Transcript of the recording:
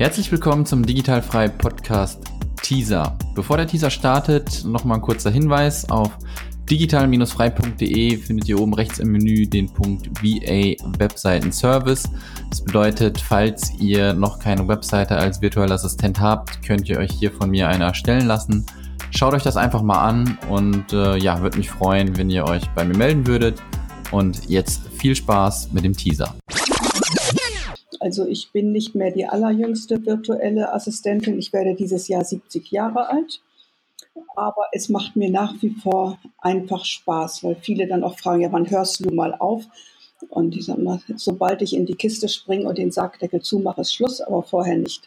Herzlich willkommen zum Digitalfrei Podcast Teaser. Bevor der Teaser startet, nochmal ein kurzer Hinweis auf digital-frei.de findet ihr oben rechts im Menü den Punkt VA Webseiten Service. Das bedeutet, falls ihr noch keine Webseite als virtueller Assistent habt, könnt ihr euch hier von mir eine erstellen lassen. Schaut euch das einfach mal an und äh, ja, würde mich freuen, wenn ihr euch bei mir melden würdet. Und jetzt viel Spaß mit dem Teaser. Also ich bin nicht mehr die allerjüngste virtuelle Assistentin. Ich werde dieses Jahr 70 Jahre alt. Aber es macht mir nach wie vor einfach Spaß, weil viele dann auch fragen, ja, wann hörst du mal auf? Und ich sage mal, sobald ich in die Kiste springe und den Sargdeckel zumache, ist Schluss, aber vorher nicht.